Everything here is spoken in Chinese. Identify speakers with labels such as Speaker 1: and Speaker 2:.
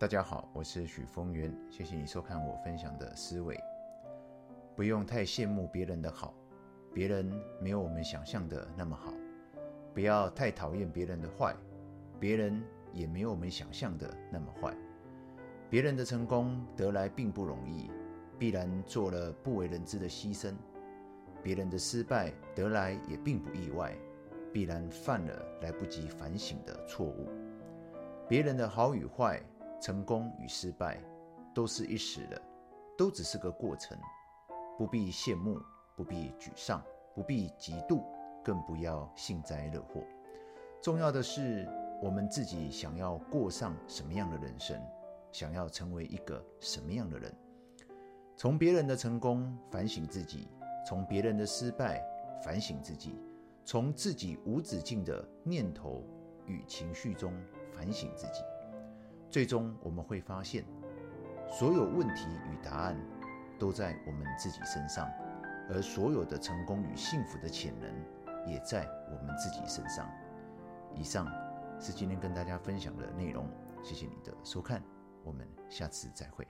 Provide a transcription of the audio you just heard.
Speaker 1: 大家好，我是许峰源，谢谢你收看我分享的思维。不用太羡慕别人的好，别人没有我们想象的那么好；不要太讨厌别人的坏，别人也没有我们想象的那么坏。别人的成功得来并不容易，必然做了不为人知的牺牲；别人的失败得来也并不意外，必然犯了来不及反省的错误。别人的好与坏。成功与失败都是一时的，都只是个过程，不必羡慕，不必沮丧，不必嫉妒，更不要幸灾乐祸。重要的是，我们自己想要过上什么样的人生，想要成为一个什么样的人。从别人的成功反省自己，从别人的失败反省自己，从自己无止境的念头与情绪中反省自己。最终我们会发现，所有问题与答案都在我们自己身上，而所有的成功与幸福的潜能也在我们自己身上。以上是今天跟大家分享的内容，谢谢你的收看，我们下次再会。